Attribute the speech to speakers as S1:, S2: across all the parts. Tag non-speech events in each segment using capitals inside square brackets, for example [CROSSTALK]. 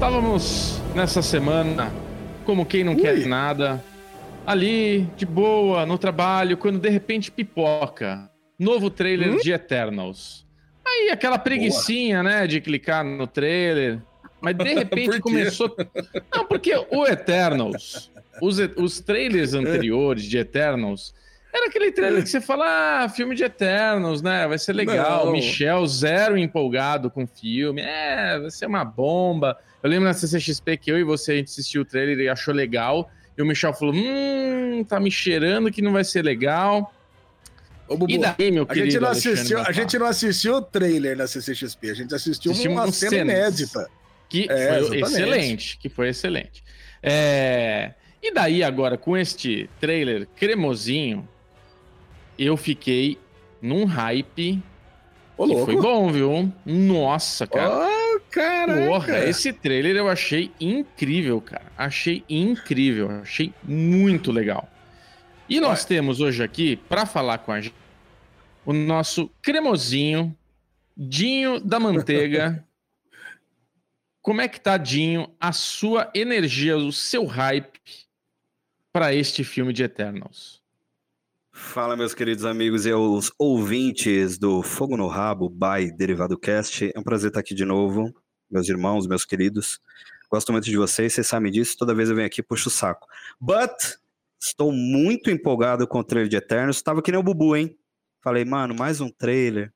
S1: Estávamos nessa semana, como quem não Ui. quer nada, ali, de boa, no trabalho, quando de repente pipoca. Novo trailer hum? de Eternals. Aí aquela preguiçinha, boa. né, de clicar no trailer. Mas de [LAUGHS] repente começou. Não, porque o Eternals, os, os trailers [LAUGHS] anteriores de Eternals, era aquele trailer que você fala, ah, filme de Eternals, né? Vai ser legal. Não. Michel, zero empolgado com o filme. É, vai ser uma bomba. Eu lembro na CCXP que eu e você a gente assistiu o trailer e achou legal. E o Michel falou: hum, tá me cheirando que não vai ser legal.
S2: Ô, Bubu, e daí, meu a querido? Gente não assistiu, a gente não assistiu o trailer na CCXP, a gente assistiu uma um cena inédita.
S1: Que é, foi exatamente. excelente, que foi excelente. É... E daí, agora, com este trailer cremosinho, eu fiquei num hype. Ô, que foi bom, viu? Nossa, cara.
S2: Oh, caraca. Porra,
S1: esse trailer eu achei incrível, cara. Achei incrível. Achei muito legal. E nós temos hoje aqui, para falar com a gente, o nosso cremosinho, Dinho da Manteiga. [LAUGHS] Como é que tá, Dinho, a sua energia, o seu hype para este filme de Eternals?
S3: Fala, meus queridos amigos e os ouvintes do Fogo no Rabo by Derivado Cast. É um prazer estar aqui de novo, meus irmãos, meus queridos. Gosto muito de vocês, vocês sabem disso. Toda vez eu venho aqui, puxo o saco. But, estou muito empolgado com o trailer de Eternos. Estava que nem o Bubu, hein? Falei, mano, mais um trailer.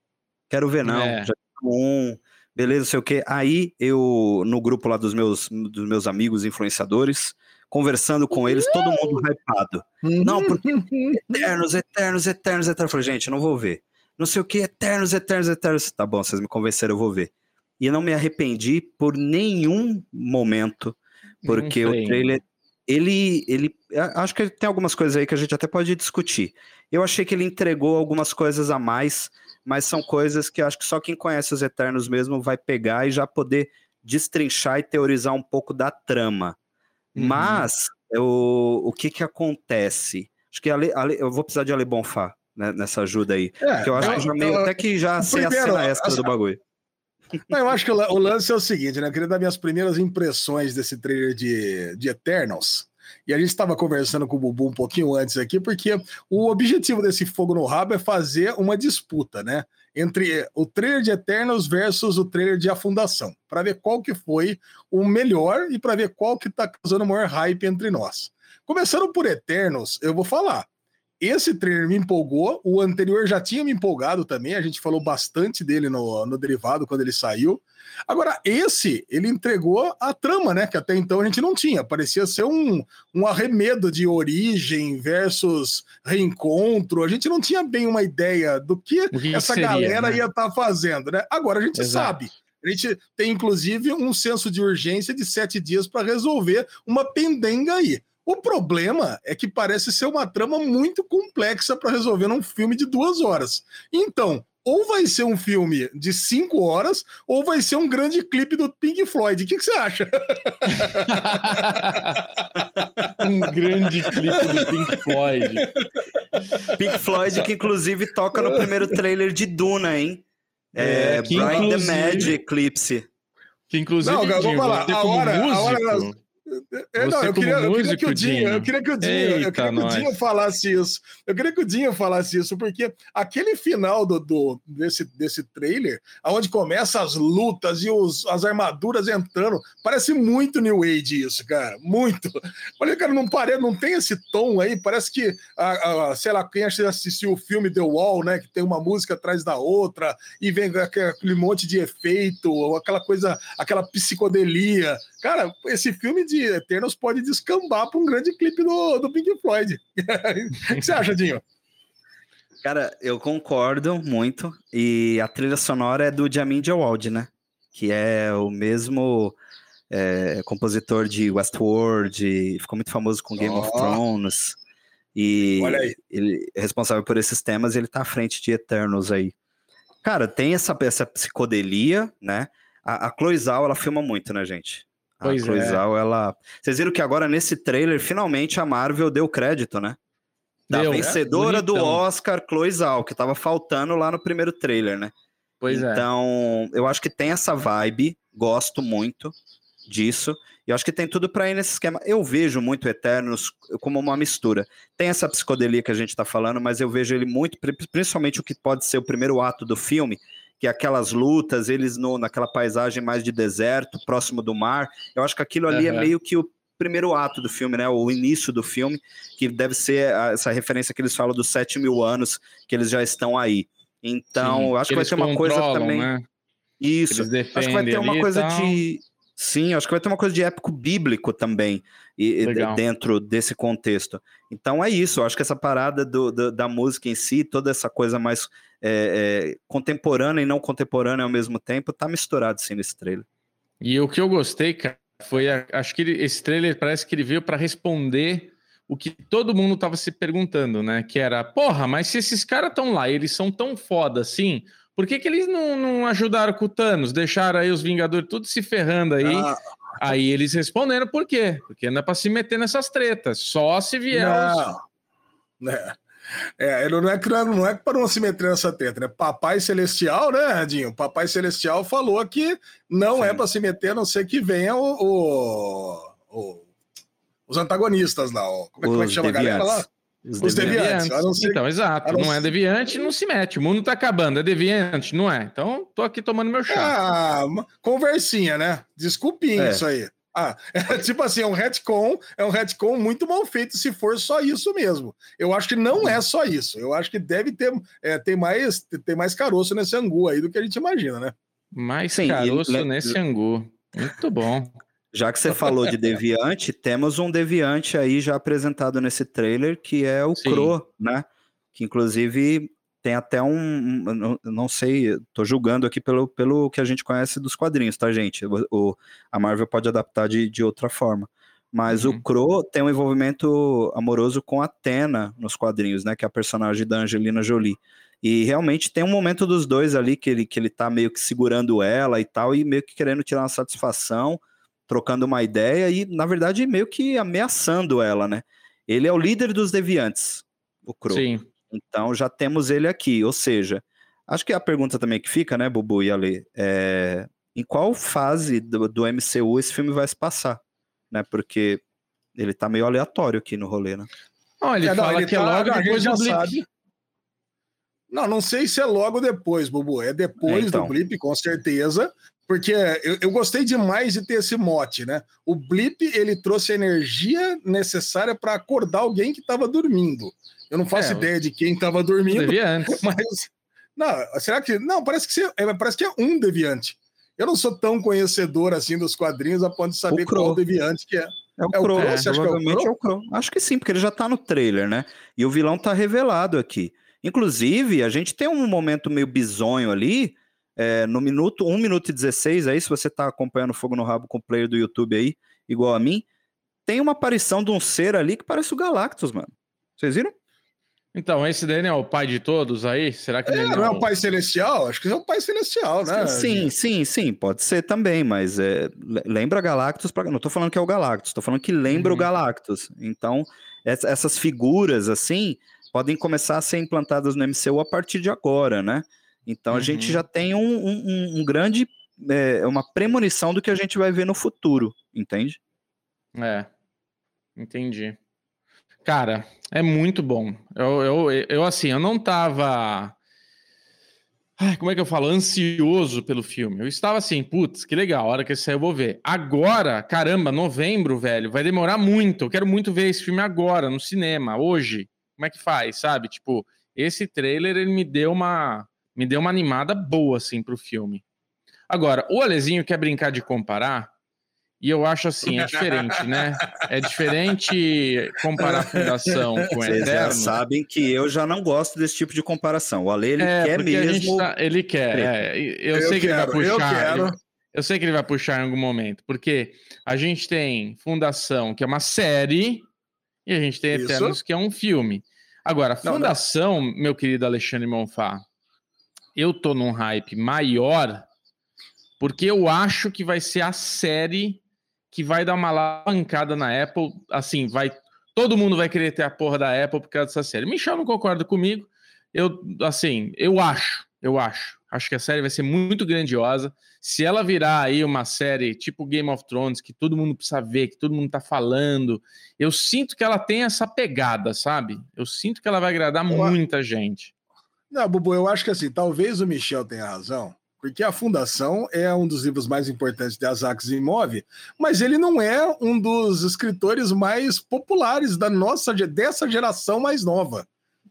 S3: Quero ver, não. É. Já um, beleza, sei o quê. Aí eu, no grupo lá dos meus, dos meus amigos influenciadores, conversando com eles, todo mundo hypado. Não, porque [LAUGHS] Eternos, Eternos, Eternos, Eternos. Eu falei, gente, eu não vou ver. Não sei o que, Eternos, Eternos, Eternos. Tá bom, vocês me convenceram, eu vou ver. E eu não me arrependi por nenhum momento, porque o trailer, ele, ele, acho que tem algumas coisas aí que a gente até pode discutir. Eu achei que ele entregou algumas coisas a mais, mas são coisas que acho que só quem conhece os Eternos mesmo vai pegar e já poder destrinchar e teorizar um pouco da trama. Uhum. Mas o, o que que acontece? Acho que Ale, Ale, eu vou precisar de Ale Bonfá né, nessa ajuda aí. É, porque eu acho eu, que já meio, eu, até que já sei a cena extra do bagulho.
S2: Não, eu acho que o, lance é o seguinte, né? Eu queria dar minhas primeiras impressões desse trailer de, de Eternals. E a gente estava conversando com o Bubu um pouquinho antes aqui, porque o objetivo desse fogo no rabo é fazer uma disputa, né? Entre o trailer de Eternals versus o trailer de Afundação, para ver qual que foi o melhor e para ver qual que está causando maior hype entre nós. Começando por Eternals, eu vou falar. Esse trailer me empolgou, o anterior já tinha me empolgado também, a gente falou bastante dele no, no derivado quando ele saiu. Agora, esse, ele entregou a trama, né? Que até então a gente não tinha. Parecia ser um, um arremedo de origem versus reencontro. A gente não tinha bem uma ideia do que, que essa seria, galera né? ia estar tá fazendo, né? Agora a gente Exato. sabe. A gente tem, inclusive, um senso de urgência de sete dias para resolver uma pendenga aí. O problema é que parece ser uma trama muito complexa para resolver num filme de duas horas. Então, ou vai ser um filme de cinco horas, ou vai ser um grande clipe do Pink Floyd. O que, que você acha? [LAUGHS]
S1: um grande clipe do Pink Floyd.
S3: Pink Floyd, que inclusive toca no primeiro trailer de Duna, hein? É, é Blind the Mad Eclipse.
S1: Que inclusive, Não, vamos falar, a hora, a hora,
S2: é, não, eu queria, eu queria, que o Dinho, eu queria que o Dinho, Eita, eu queria que o Dinho falasse isso. Eu queria que o Dinho falasse isso, porque aquele final do, do desse, desse trailer, onde começa as lutas e os, as armaduras entrando, parece muito New Age isso, cara. Muito. Olha, cara, não parece, não tem esse tom aí. Parece que, a, a, sei lá, quem assistiu o filme The Wall, né? Que tem uma música atrás da outra, e vem aquele monte de efeito, aquela coisa, aquela psicodelia. Cara, esse filme de Eternos pode descambar para um grande clipe do, do Pink Floyd. [LAUGHS] o que você acha, Dinho?
S3: Cara, eu concordo muito. E a trilha sonora é do Jamin Jawad, né? Que é o mesmo é, compositor de Westworld, ficou muito famoso com Game oh. of Thrones. E ele é responsável por esses temas e ele tá à frente de Eternos aí. Cara, tem essa, essa psicodelia, né? A, a Chloe Zhao, ela filma muito, né, gente? Pois a Cloizal, é. ela. Vocês viram que agora nesse trailer, finalmente a Marvel deu crédito, né? Da deu, vencedora é? do Oscar, Cloizal, que tava faltando lá no primeiro trailer, né? Pois então, é. Então, eu acho que tem essa vibe, gosto muito. disso. E eu acho que tem tudo para ir nesse esquema. Eu vejo muito Eternos como uma mistura. Tem essa psicodelia que a gente está falando, mas eu vejo ele muito, principalmente o que pode ser o primeiro ato do filme, que aquelas lutas, eles no, naquela paisagem mais de deserto, próximo do mar. Eu acho que aquilo ali uhum. é meio que o primeiro ato do filme, né? O início do filme, que deve ser essa referência que eles falam dos sete mil anos que eles já estão aí. Então, Sim, acho que, que vai ter uma coisa também. Né? Isso. Acho que vai ter uma coisa de Sim, acho que vai ter uma coisa de épico bíblico também e, dentro desse contexto. Então é isso, acho que essa parada do, do, da música em si, toda essa coisa mais é, é, contemporânea e não contemporânea ao mesmo tempo, tá misturado sim nesse trailer.
S1: E o que eu gostei, cara, foi, a, acho que ele, esse trailer parece que ele veio para responder o que todo mundo tava se perguntando, né? Que era, porra, mas se esses caras estão lá, eles são tão foda assim, por que, que eles não, não ajudaram com o Thanos? Deixaram aí os Vingadores tudo se ferrando aí. Ah. Aí eles responderam por quê? Porque não é pra se meter nessas tretas. Só se vier. Não.
S2: Os... É. É, não é não é para não se meter nessa treta, né? Papai Celestial, né, Edinho? Papai Celestial falou que não é Sim. é para se meter, a não ser que venha o, o, o os antagonistas lá. Ó. Como, é, como é que chama a galera lá?
S1: Os, os deviantes. deviantes. Então, exato. Não, não é deviante, não se mete. O mundo tá acabando. É deviante, não é? Então, tô aqui tomando meu chá.
S2: Ah, conversinha, né? Desculpinha é. isso aí. Ah, é [LAUGHS] tipo assim, é um retcon, é um retcon muito mal feito se for só isso mesmo. Eu acho que não é só isso. Eu acho que deve ter, é, ter, mais, ter mais caroço nesse angu aí do que a gente imagina, né?
S1: Mais Sim, caroço e... nesse angu. Muito bom.
S3: Já que você falou de Deviante, [LAUGHS] temos um Deviante aí já apresentado nesse trailer, que é o Sim. Crow, né? Que inclusive tem até um. Não sei, tô julgando aqui pelo, pelo que a gente conhece dos quadrinhos, tá, gente? O, a Marvel pode adaptar de, de outra forma. Mas uhum. o Crow tem um envolvimento amoroso com a Athena nos quadrinhos, né? Que é a personagem da Angelina Jolie. E realmente tem um momento dos dois ali que ele, que ele tá meio que segurando ela e tal, e meio que querendo tirar uma satisfação trocando uma ideia e, na verdade, meio que ameaçando ela, né? Ele é o líder dos deviantes, o Crow. Sim. Então já temos ele aqui. Ou seja, acho que a pergunta também que fica, né, Bubu e Ale, é em qual fase do, do MCU esse filme vai se passar? Né? Porque ele tá meio aleatório aqui no rolê, né?
S2: Não, ele é, fala ele que é tá, é logo depois do Blip. Sabe. Não, não sei se é logo depois, Bubu. É depois é, então. do Blip, com certeza. Porque eu, eu, gostei demais de ter esse mote, né? O blip ele trouxe a energia necessária para acordar alguém que estava dormindo. Eu não faço é, ideia de quem estava dormindo, deviante. [LAUGHS] mas não, será que não? Parece que você, é, parece que é um deviante. Eu não sou tão conhecedor assim dos quadrinhos a ponto de saber qual deviante que é.
S3: É o, é Crow, é, você acha que é o Crow? é o Crow? Acho que sim, porque ele já tá no trailer, né? E o vilão tá revelado aqui. Inclusive, a gente tem um momento meio bizonho ali, é, no minuto, 1 minuto e 16 aí, se você está acompanhando Fogo no Rabo com o player do YouTube aí, igual a mim, tem uma aparição de um ser ali que parece o Galactus, mano. Vocês viram?
S1: Então, esse daí não é o pai de todos aí? Será que
S2: é, ele não é o pai celestial? Acho que é o pai celestial, né?
S3: Sim, sim, sim, pode ser também, mas é, lembra Galactus, pra... não tô falando que é o Galactus, tô falando que lembra uhum. o Galactus. Então, essas figuras assim podem começar a ser implantadas no MCU a partir de agora, né? Então a gente já uhum. tem um, um, um grande, é, uma premonição do que a gente vai ver no futuro, entende?
S1: É, entendi. Cara, é muito bom. Eu, eu, eu assim, eu não tava. Ai, como é que eu falo? Ansioso pelo filme. Eu estava assim, putz, que legal, a hora que ele sair eu vou ver. Agora, caramba, novembro, velho, vai demorar muito. Eu quero muito ver esse filme agora, no cinema, hoje. Como é que faz, sabe? Tipo, esse trailer, ele me deu uma me deu uma animada boa, assim, pro filme. Agora, o Alezinho quer brincar de comparar, e eu acho assim, é diferente, né? É diferente comparar a Fundação com
S3: Vocês Eterno. Vocês já sabem que eu já não gosto desse tipo de comparação. O Ale, ele é, quer mesmo...
S1: Tá, ele quer, é, eu, eu, sei que quero, ele vai puxar... Eu, ele, eu sei que ele vai puxar em algum momento, porque a gente tem Fundação, que é uma série, e a gente tem Eternos, Isso. que é um filme. Agora, Fundação, não, não. meu querido Alexandre Monfá, eu tô num hype maior porque eu acho que vai ser a série que vai dar uma alavancada na Apple. Assim, vai. Todo mundo vai querer ter a porra da Apple por causa dessa série. Michel não concorda comigo. Eu, assim, eu acho, eu acho. Acho que a série vai ser muito grandiosa. Se ela virar aí uma série tipo Game of Thrones, que todo mundo precisa ver, que todo mundo tá falando, eu sinto que ela tem essa pegada, sabe? Eu sinto que ela vai agradar eu muita gente.
S2: Não, Bubu, eu acho que assim, talvez o Michel tenha razão, porque a Fundação é um dos livros mais importantes de Isaac Asimov, mas ele não é um dos escritores mais populares da nossa dessa geração mais nova.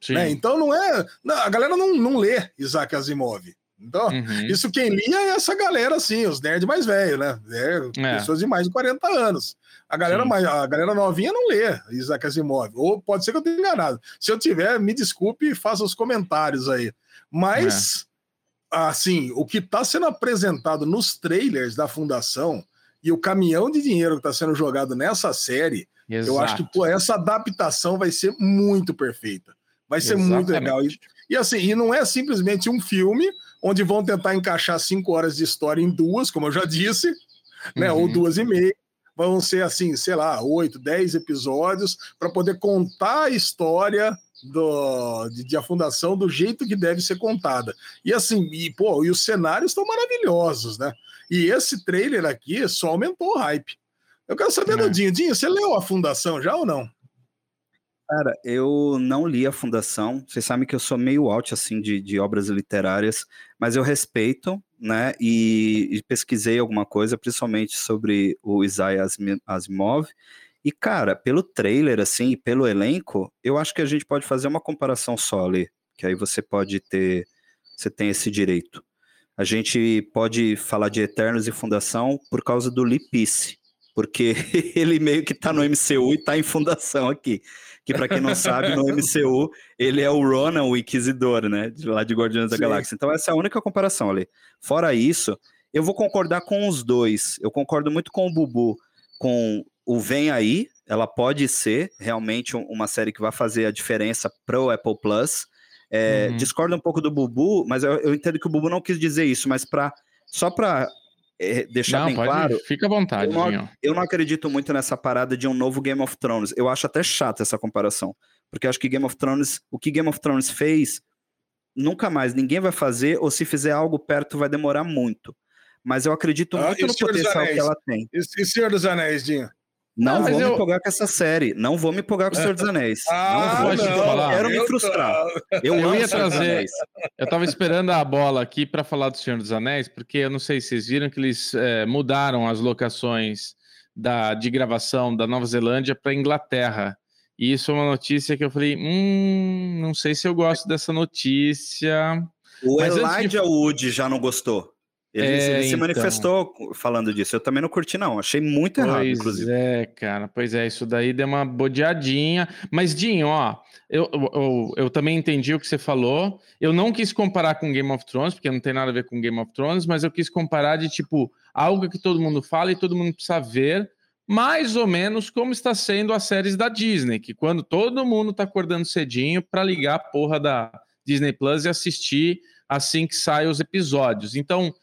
S2: Né? Então não é. a galera não, não lê Isaac Asimov. Então, uhum. isso quem lia é essa galera, assim, os nerds mais velhos, né? É, é. Pessoas de mais de 40 anos. A galera, mais, a galera novinha não lê Isaac Asimov. Ou pode ser que eu tenha enganado. Se eu tiver, me desculpe e faça os comentários aí. Mas, é. assim, o que está sendo apresentado nos trailers da Fundação e o caminhão de dinheiro que está sendo jogado nessa série, Exato. eu acho que pô, essa adaptação vai ser muito perfeita. Vai ser Exatamente. muito legal. E, e assim, e não é simplesmente um filme onde vão tentar encaixar cinco horas de história em duas, como eu já disse, né? Uhum. Ou duas e meia. Vão ser assim, sei lá, oito, dez episódios para poder contar a história do, de, de, a fundação do jeito que deve ser contada. E assim, e, pô, e os cenários estão maravilhosos, né? E esse trailer aqui só aumentou o hype. Eu quero saber é. do Dinho. Dinho, você leu a fundação já ou não?
S3: Cara, eu não li a Fundação. Vocês sabem que eu sou meio out assim de, de obras literárias, mas eu respeito, né? E, e, pesquisei alguma coisa, principalmente sobre o Isaiah Asimov. E cara, pelo trailer assim, e pelo elenco, eu acho que a gente pode fazer uma comparação só ali, que aí você pode ter, você tem esse direito. A gente pode falar de Eternos e Fundação por causa do Lee Peace, porque [LAUGHS] ele meio que tá no MCU e tá em Fundação aqui que para quem não sabe, no MCU, ele é o Ronan, o Inquisidor, né? De lá de Guardiões da Galáxia. Então essa é a única comparação ali. Fora isso, eu vou concordar com os dois. Eu concordo muito com o Bubu, com o Vem Aí, ela pode ser realmente uma série que vai fazer a diferença para o Apple Plus. É, uhum. Discordo um pouco do Bubu, mas eu, eu, entendo que o Bubu não quis dizer isso, mas para só para é, deixar não, bem pode, claro.
S1: Fica à vontade,
S3: eu não, eu não acredito muito nessa parada de um novo Game of Thrones. Eu acho até chato essa comparação. Porque eu acho que Game of Thrones, o que Game of Thrones fez, nunca mais ninguém vai fazer, ou se fizer algo perto, vai demorar muito. Mas eu acredito ah, muito no potencial que ela tem.
S2: E Senhor dos Anéis, Dinho?
S3: Não, não vou eu... me empolgar com essa série. Não vou me empolgar com o Senhor dos [LAUGHS] Anéis.
S2: Ah, não vou.
S3: Não, não quero me frustrar.
S1: Eu, eu ia trazer. Eu tava esperando a bola aqui para falar do Senhor dos Anéis, porque eu não sei se vocês viram que eles é, mudaram as locações da, de gravação da Nova Zelândia para Inglaterra. E isso é uma notícia que eu falei: hum, não sei se eu gosto dessa notícia.
S3: O Mas Elijah de... Wood já não gostou. Ele, é, ele se então. manifestou falando disso. Eu também não curti, não. Achei muito
S1: pois
S3: errado, inclusive.
S1: É, cara. Pois é, isso daí deu uma bodeadinha. Mas, Dinho, ó, eu, eu, eu, também entendi o que você falou. Eu não quis comparar com Game of Thrones, porque não tem nada a ver com Game of Thrones, mas eu quis comparar de tipo algo que todo mundo fala e todo mundo precisa ver, mais ou menos como está sendo as séries da Disney, que quando todo mundo está acordando cedinho para ligar a porra da Disney Plus e assistir assim que saem os episódios. Então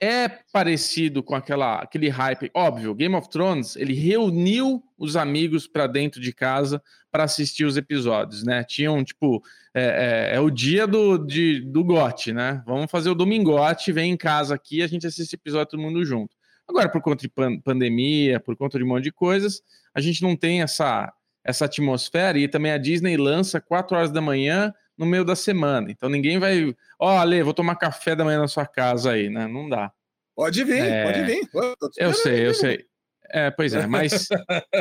S1: é parecido com aquela, aquele hype. Óbvio, Game of Thrones ele reuniu os amigos para dentro de casa para assistir os episódios, né? Tinham tipo é, é, é o dia do, de, do GOT, né? Vamos fazer o domingote, vem em casa aqui, a gente assiste episódio todo mundo junto. Agora, por conta de pan pandemia, por conta de um monte de coisas, a gente não tem essa, essa atmosfera e também a Disney lança 4 horas da manhã no meio da semana. Então ninguém vai, ó, oh, Ale, vou tomar café da manhã na sua casa aí, né? Não dá.
S2: Pode vir, é... pode vir.
S1: Eu sei, eu sei. É, pois é, mas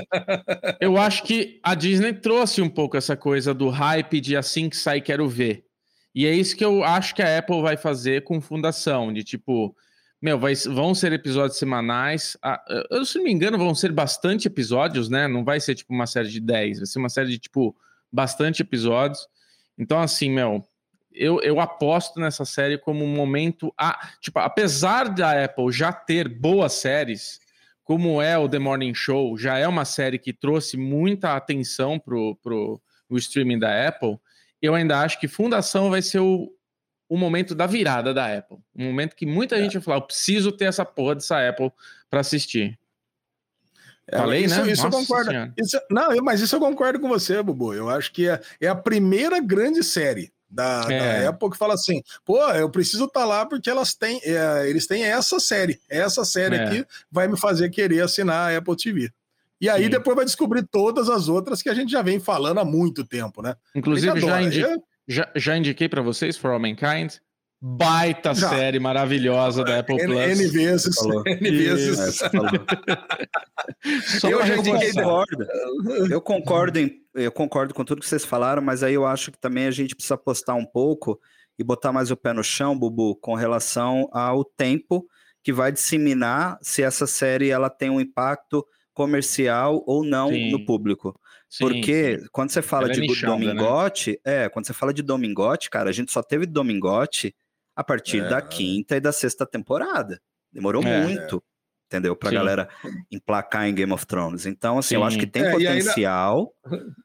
S1: [LAUGHS] eu acho que a Disney trouxe um pouco essa coisa do hype de assim que sai quero ver. E é isso que eu acho que a Apple vai fazer com Fundação, de tipo, meu, vai, vão ser episódios semanais. Eu, se não me engano, vão ser bastante episódios, né? Não vai ser tipo uma série de 10, vai ser uma série de tipo bastante episódios. Então, assim, meu, eu, eu aposto nessa série como um momento. A, tipo, apesar da Apple já ter boas séries, como é o The Morning Show, já é uma série que trouxe muita atenção pro, pro o streaming da Apple, eu ainda acho que Fundação vai ser o, o momento da virada da Apple. Um momento que muita é. gente vai falar: eu preciso ter essa porra dessa Apple para assistir.
S2: É, Falei, isso, né? Isso eu concordo. Isso, não, mas isso eu concordo com você, Bubu. Eu acho que é, é a primeira grande série da, é. da Apple que fala assim: pô, eu preciso estar tá lá porque elas têm, é, eles têm essa série. Essa série é. aqui vai me fazer querer assinar a Apple TV. E aí Sim. depois vai descobrir todas as outras que a gente já vem falando há muito tempo, né?
S1: Inclusive, já, indi já, já indiquei para vocês For All Mankind. Baita já. série maravilhosa da Apple N, Plus.
S2: N vezes. [LAUGHS] N vezes. [LAUGHS]
S3: eu, eu concordo. Eu concordo, em, eu concordo com tudo que vocês falaram, mas aí eu acho que também a gente precisa apostar um pouco e botar mais o pé no chão, Bubu, com relação ao tempo que vai disseminar se essa série ela tem um impacto comercial ou não sim. no público. Sim, Porque sim. quando você fala Ela é de é Domingote, né? é, quando você fala de Domingote, cara, a gente só teve Domingote a partir é. da quinta e da sexta temporada. Demorou é, muito entendeu? Pra Sim. galera emplacar em Game of Thrones. Então, assim, Sim. eu acho que tem é, potencial.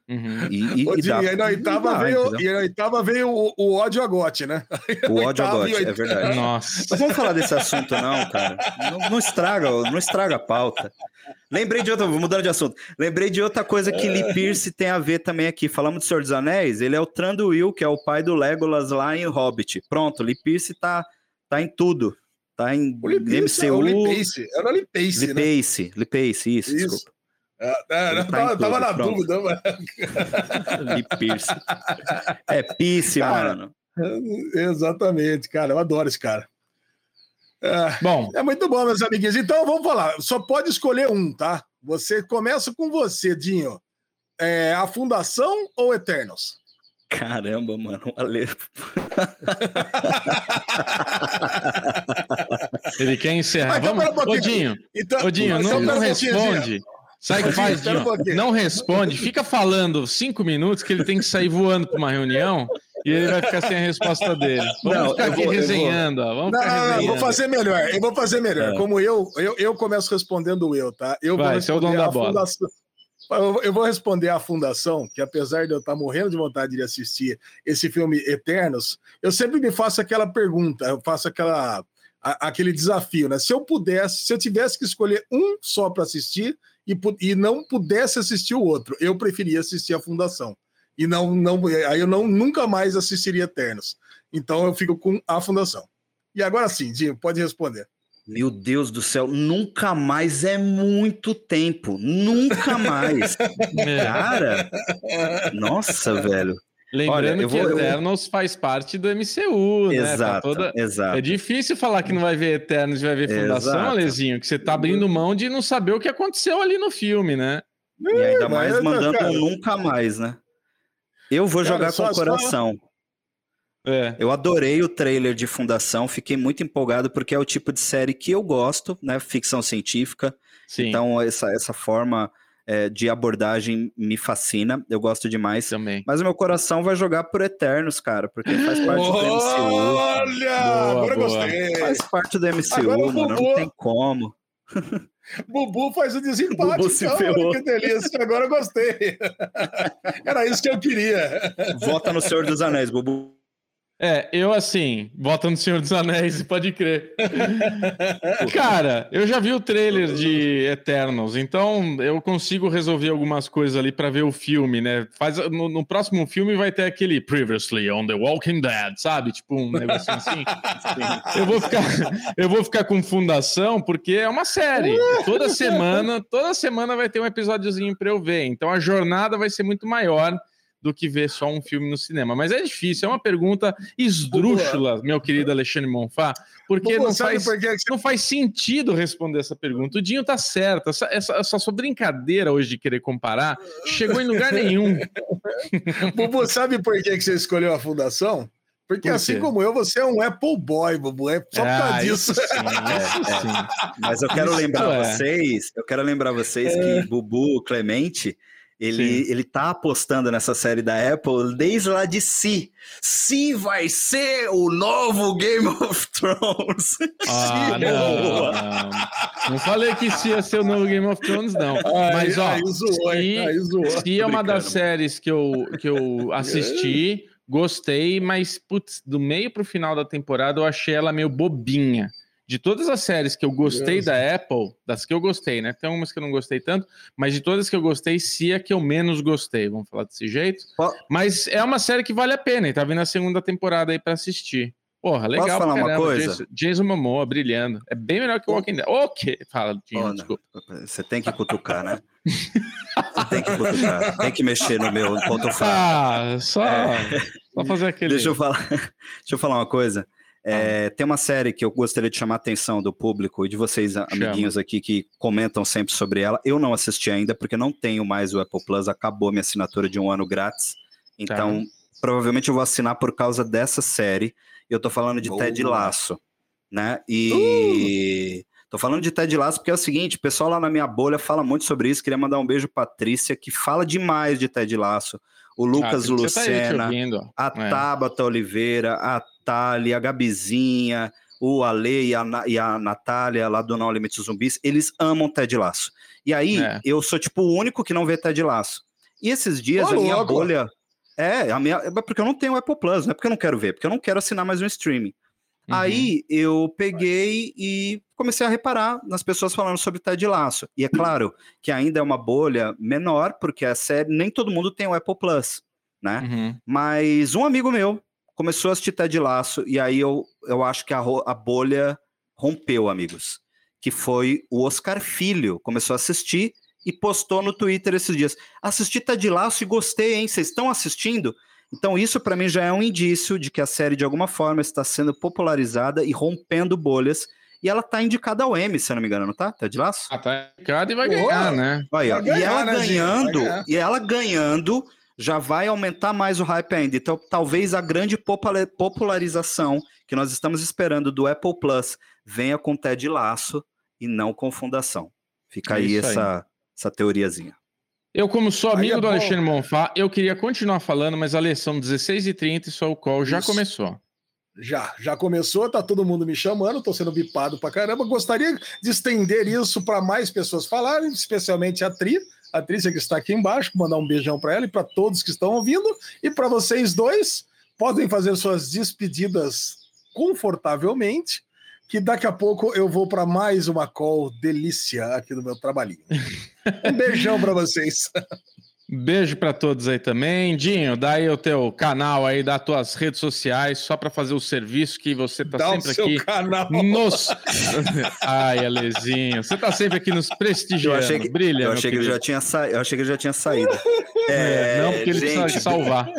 S2: E, aí, na... e, e, e, dá, e aí na oitava veio, e na oitava veio o, o ódio a gote, né?
S3: O [LAUGHS] ódio a gote, é verdade. Nossa. Mas vamos falar desse assunto, não, cara. Não, não, estraga, não estraga a pauta. Lembrei de outra, mudando de assunto. Lembrei de outra coisa que Lee Pierce tem a ver também aqui. Falamos do Senhor dos Anéis, ele é o Tranduil, que é o pai do Legolas lá em Hobbit. Pronto, Lee Pierce tá, tá em tudo. Tá em o
S2: Lipace, MCU. É o Lipace, era Lipace,
S3: Lipace, né? Lipace, isso, isso. desculpa.
S2: É, é, tá tava, tava na pronto. dúvida, mas... [LAUGHS]
S3: Lipace. É Pice, mano.
S2: Exatamente, cara. Eu adoro esse cara. É, bom, é muito bom, meus amiguinhos. Então vamos falar. Só pode escolher um, tá? Você começa com você, Dinho. É, a Fundação ou Eternos?
S3: Caramba, mano, Ale.
S1: Ele quer encerrar. Mas, Vamos, um Odinho, então, Odinho, não, não responde. Sai que faz, Dinho. Um não responde. Fica falando cinco minutos que ele tem que sair voando para uma reunião e ele vai ficar sem a resposta dele. Vamos não, ficar aqui vou, resenhando. Ó. Vamos
S2: não, resenhando. vou fazer melhor. Eu vou fazer melhor. É. Como eu, eu, eu começo respondendo eu, tá? Eu
S1: vai,
S2: vou
S1: responder é o dono da bola.
S2: Fundação, eu vou responder à Fundação, que apesar de eu estar morrendo de vontade de assistir esse filme Eternos, eu sempre me faço aquela pergunta, eu faço aquela, a, aquele desafio, né? Se eu pudesse, se eu tivesse que escolher um só para assistir e, e não pudesse assistir o outro, eu preferia assistir a Fundação. E não, não, aí eu não, nunca mais assistiria Eternos. Então eu fico com a Fundação. E agora sim, Dinho, pode responder.
S3: Meu Deus do céu, nunca mais é muito tempo. Nunca mais. [LAUGHS] Cara, nossa, velho.
S1: Lembrando Olha, que vou, Eternos eu... faz parte do MCU, né?
S3: Exato, tá toda... exato.
S1: É difícil falar que não vai ver Eternos e vai ver Fundação, exato. Alezinho, que você tá abrindo mão de não saber o que aconteceu ali no filme, né?
S3: E ainda mais mandando cara. nunca mais, né? Eu vou cara, jogar com o coração. Só... É. Eu adorei o trailer de Fundação, fiquei muito empolgado porque é o tipo de série que eu gosto, né? Ficção científica. Sim. Então, essa, essa forma é, de abordagem me fascina, eu gosto demais.
S1: Também.
S3: Mas o meu coração vai jogar por Eternos, cara, porque faz parte do MCU. [LAUGHS]
S2: Olha! Agora boa. gostei!
S3: Faz parte do MCU, agora, mano, não tem como.
S2: Bubu faz o desempate. Bubu se então, ferrou. Que delícia, agora eu gostei. [LAUGHS] Era isso que eu queria.
S3: Vota no Senhor dos Anéis, Bubu.
S1: É, eu assim, bota no Senhor dos Anéis, [LAUGHS] pode crer. Cara, eu já vi o trailer de Eternals, então eu consigo resolver algumas coisas ali para ver o filme, né? Faz, no, no, próximo filme vai ter aquele Previously on the Walking Dead, sabe? Tipo um negocinho assim. [LAUGHS] eu, vou ficar, eu vou ficar com fundação porque é uma série. Toda semana, toda semana vai ter um episódiozinho para eu ver. Então a jornada vai ser muito maior do que ver só um filme no cinema. Mas é difícil, é uma pergunta esdrúxula, meu querido Alexandre Monfá, porque não faz, por não faz sentido responder essa pergunta. O Dinho tá certo, essa, essa, essa sua brincadeira hoje de querer comparar chegou em lugar nenhum. [LAUGHS]
S2: Bubu, sabe por que você escolheu a fundação? Porque Por assim como eu, você é um Apple Boy, Bubu. É só por causa ah, disso. Sim, é,
S3: é. [LAUGHS] Mas eu quero isso lembrar é. vocês, eu quero lembrar vocês que é. Bubu Clemente ele, ele tá apostando nessa série da Apple desde lá de si. Se vai ser o novo Game [LAUGHS] of Thrones.
S1: Ah, não, não, não. falei que se ia ser o novo Game of Thrones, não. Mas, ó, aí zoou, se, aí zoou. se é uma das séries que eu, que eu assisti, [LAUGHS] gostei, mas, putz, do meio pro final da temporada eu achei ela meio bobinha de todas as séries que eu gostei da Apple, das que eu gostei, né? Tem umas que eu não gostei tanto, mas de todas que eu gostei, se é que eu menos gostei, vamos falar desse jeito. Mas é uma série que vale a pena e tá vindo a segunda temporada aí para assistir. Porra, legal. Posso
S3: falar uma coisa?
S1: Jason, Jason Momoa brilhando. É bem melhor que o Walking Dead. O quê? Fala, Dinho, oh, desculpa.
S3: Você tem que cutucar, né? Você tem que cutucar. Tem que mexer no meu ponto fraco.
S1: Ah, só, é... só fazer aquele...
S3: Deixa eu falar, [LAUGHS] deixa eu falar uma coisa. É, tem uma série que eu gostaria de chamar a atenção do público e de vocês, Chama. amiguinhos aqui, que comentam sempre sobre ela. Eu não assisti ainda, porque não tenho mais o Apple Plus, acabou minha assinatura de um ano grátis. Então, tá. provavelmente eu vou assinar por causa dessa série. Eu tô falando de Boa. Ted Laço, né? E. Uh! Tô falando de Ted Laço porque é o seguinte, o pessoal lá na minha bolha fala muito sobre isso. Queria mandar um beijo pra Patrícia, que fala demais de Ted Laço. O Lucas ah, Lucena, tá a é. Tabata Oliveira, a Thali, a Gabizinha, o Ale e a, e a Natália lá do Não Limite Zumbis, eles amam Ted Laço. E aí, é. eu sou tipo o único que não vê Ted Laço. E esses dias Ô, a minha louco. bolha. É, a minha, é porque eu não tenho Apple Plus, não é porque eu não quero ver, porque eu não quero assinar mais um streaming. Uhum. Aí eu peguei e comecei a reparar nas pessoas falando sobre Ted Laço. E é claro que ainda é uma bolha menor, porque a série nem todo mundo tem o Apple Plus, né? Uhum. Mas um amigo meu começou a assistir Ted Laço e aí eu, eu acho que a, a bolha rompeu, amigos. Que foi o Oscar Filho, começou a assistir e postou no Twitter esses dias. Assisti Ted Laço e gostei, hein? Vocês estão assistindo? Então, isso para mim já é um indício de que a série, de alguma forma, está sendo popularizada e rompendo bolhas. E ela tá indicada ao M, se eu não me engano, não tá? Ted Laço?
S1: Ah, tá indicada e vai ganhar, né?
S3: Aí, vai ganhar, e ela né, ganhando, e ela ganhando já vai aumentar mais o hype ainda. Então, talvez a grande popularização que nós estamos esperando do Apple Plus venha com Ted Laço e não com Fundação. Fica é aí, essa, aí. essa teoriazinha.
S1: Eu, como sou amigo é do Alexandre Monfá, eu queria continuar falando, mas a lição 16h30 e só o call já começou.
S2: Já, já começou, tá todo mundo me chamando, tô sendo bipado pra caramba. Gostaria de estender isso para mais pessoas falarem, especialmente a Tri, a Trícia que está aqui embaixo, mandar um beijão para ela e para todos que estão ouvindo. E para vocês dois, podem fazer suas despedidas confortavelmente, que daqui a pouco eu vou para mais uma call delícia aqui no meu trabalhinho. [LAUGHS] Um beijão para vocês.
S1: Beijo para todos aí também. Dinho, dá aí o teu canal aí, dá tuas redes sociais, só para fazer o serviço que você tá dá sempre o seu aqui.
S2: Canal.
S1: Nos... [LAUGHS] Ai, Alezinho, você tá sempre aqui nos prestigiando.
S3: Eu achei que,
S1: Brilha.
S3: Eu achei que ele já tinha sa... eu achei que ele já tinha saído.
S1: É, é, não, porque ele gente, precisa salvar.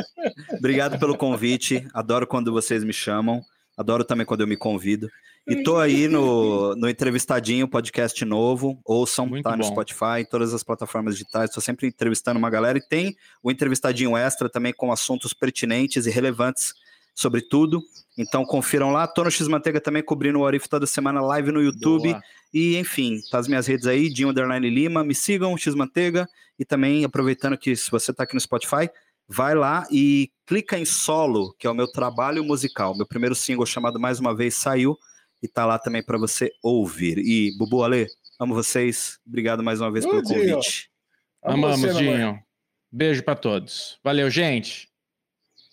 S3: Obrigado pelo convite. Adoro quando vocês me chamam. Adoro também quando eu me convido. E tô aí no, no Entrevistadinho, podcast novo. Ouçam, Muito tá no Spotify, em todas as plataformas digitais. Estou sempre entrevistando uma galera. E tem o Entrevistadinho Extra também com assuntos pertinentes e relevantes sobre tudo. Então confiram lá. Tô no X-Manteiga também cobrindo o Orif toda semana, live no YouTube. Boa. E enfim, tá as minhas redes aí, Dinho Underline Lima. Me sigam, X-Manteiga. E também aproveitando que se você tá aqui no Spotify, vai lá e clica em solo, que é o meu trabalho musical. Meu primeiro single chamado Mais Uma Vez saiu e tá lá também para você ouvir. E Bubu Ale, amo vocês. Obrigado mais uma vez pelo convite.
S1: Amamos, Dinho. Beijo para todos. Valeu, gente.